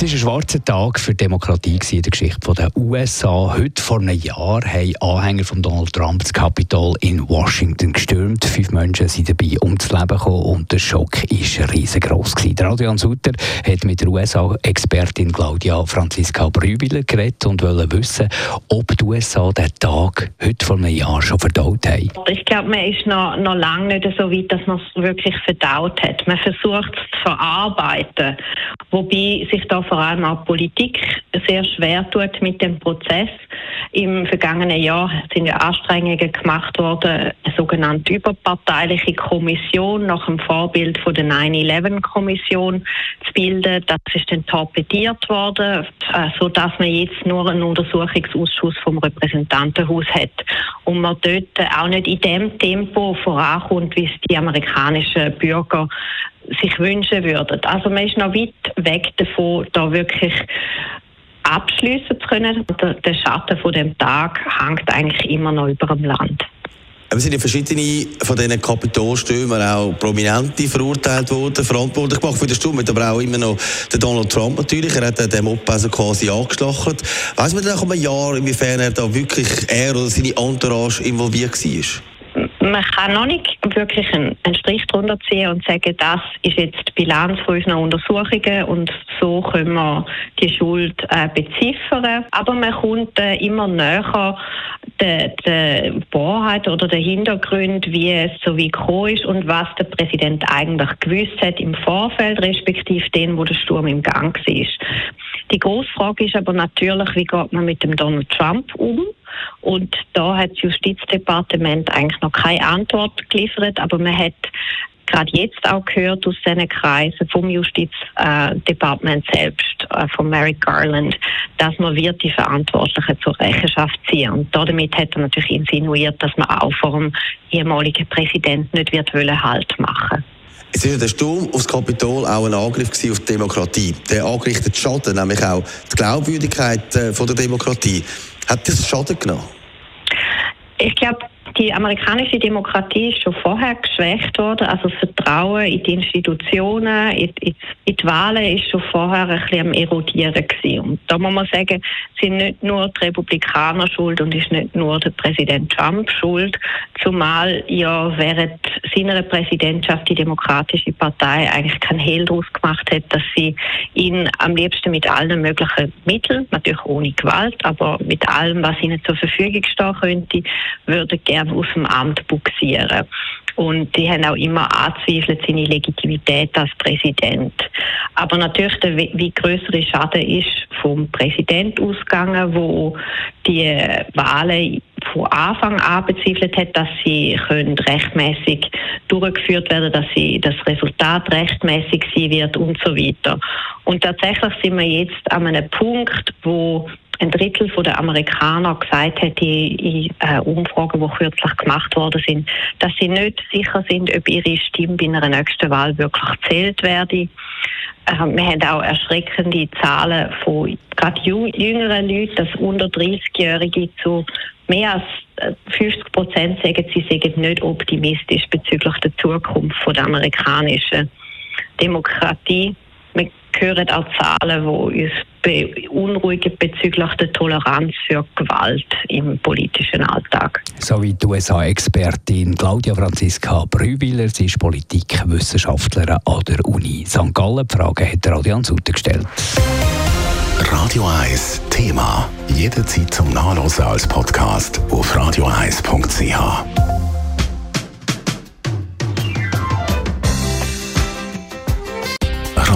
Es war ein schwarzer Tag für die Demokratie in der Geschichte der USA. Heute vor einem Jahr haben Anhänger von Donald Trump das Kapitol in Washington gestürmt. Fünf Menschen sind dabei ums Leben gekommen und der Schock war riesengroß. Adrian Sutter hat mit der USA-Expertin Claudia Franziska Brübiler geredet und wollte wissen, ob die USA den Tag heute vor einem Jahr schon verdaut haben. Ich glaube, man ist noch, noch lange nicht so weit, dass man es wirklich verdaut hat. Man versucht es zu verarbeiten, wobei sich da vor allem auch Politik sehr schwer tut mit dem Prozess. Im vergangenen Jahr sind ja Anstrengungen gemacht worden, eine sogenannte überparteiliche Kommission nach dem Vorbild von der 9-11-Kommission zu bilden. Das ist dann torpediert worden, äh, so dass man jetzt nur einen Untersuchungsausschuss vom Repräsentantenhaus hat und man dort auch nicht in dem Tempo vorankommt, wie es die amerikanischen Bürger sich wünschen würden. Also man ist noch weit weg davon, da wirklich abschließen zu können. Der Schatten von dem Tag hängt eigentlich immer noch über dem Land. Es sind ja verschiedene von diesen Kapitolstürmen auch Prominente verurteilt worden, verantwortlich gemacht für den Sturm, aber auch immer noch der Donald Trump natürlich. Er hat den Mob also quasi angeschlachtet. Weiß man denn nach einem Jahr, inwiefern er da wirklich er oder seine Entourage involviert war? Man kann noch nicht wirklich einen, Strich drunter ziehen und sagen, das ist jetzt die Bilanz von unseren Untersuchungen und so können wir die Schuld äh, beziffern. Aber man kommt äh, immer näher der, der Wahrheit oder der Hintergrund, wie es so wie gekommen ist und was der Präsident eigentlich gewusst hat im Vorfeld, respektive den, wo der Sturm im Gang war. Die grosse Frage ist aber natürlich, wie geht man mit dem Donald Trump um? Und da hat das Justizdepartement eigentlich noch keine Antwort geliefert, aber man hat gerade jetzt auch gehört aus diesen Kreisen vom Justizdepartement selbst, äh, von Merrick Garland, dass man wird die Verantwortlichen zur Rechenschaft ziehen. Und damit hat er natürlich insinuiert, dass man auch vor dem ehemaligen Präsidenten nicht wird wollen Halt machen. Es ist der Sturm aufs Kapitol auch ein Angriff auf die Demokratie. Der angerichtete Schaden, nämlich auch die Glaubwürdigkeit äh, der Demokratie. Hat das Schaden genommen? Die amerikanische Demokratie ist schon vorher geschwächt worden. Also das Vertrauen in die Institutionen, in, in, in die Wahlen ist schon vorher ein bisschen am erodieren gewesen. Und da muss man sagen, sind nicht nur die Republikaner schuld und ist nicht nur der Präsident Trump schuld, zumal ja während seiner Präsidentschaft die Demokratische Partei eigentlich keinen Hehl daraus gemacht hat, dass sie ihn am liebsten mit allen möglichen Mitteln, natürlich ohne Gewalt, aber mit allem, was ihnen zur Verfügung stehen könnte, würde gerne aus dem Amt buxieren. Und die haben auch immer angezweifelt seine Legitimität als Präsident. Aber natürlich der wie größere Schaden ist vom Präsident ausgegangen, wo die Wahlen von Anfang an bezweifelt hat, dass sie rechtmäßig durchgeführt werden, dass sie das Resultat rechtmäßig sein wird und so weiter. Und tatsächlich sind wir jetzt an einem Punkt, wo ein Drittel der Amerikaner gesagt hat in, äh, Umfragen, die kürzlich gemacht worden sind, dass sie nicht sicher sind, ob ihre Stimme bei einer nächsten Wahl wirklich zählt werde. Äh, wir haben auch erschreckende Zahlen von gerade jüngeren Leuten, dass unter 30-Jährige zu mehr als 50 äh, Prozent sagen, sie sind nicht optimistisch bezüglich der Zukunft der amerikanischen Demokratie. Wir hören auch Zahlen, die uns beunruhigen bezüglich der Toleranz für Gewalt im politischen Alltag. So wie die USA-Expertin Claudia Franziska Brüwiler, sie ist Politikwissenschaftlerin an der Uni St. Gallen. Die Frage hat Radian Sutter gestellt. Radio 1 Thema. Jederzeit zum Nachlesen als Podcast auf radio1.ch.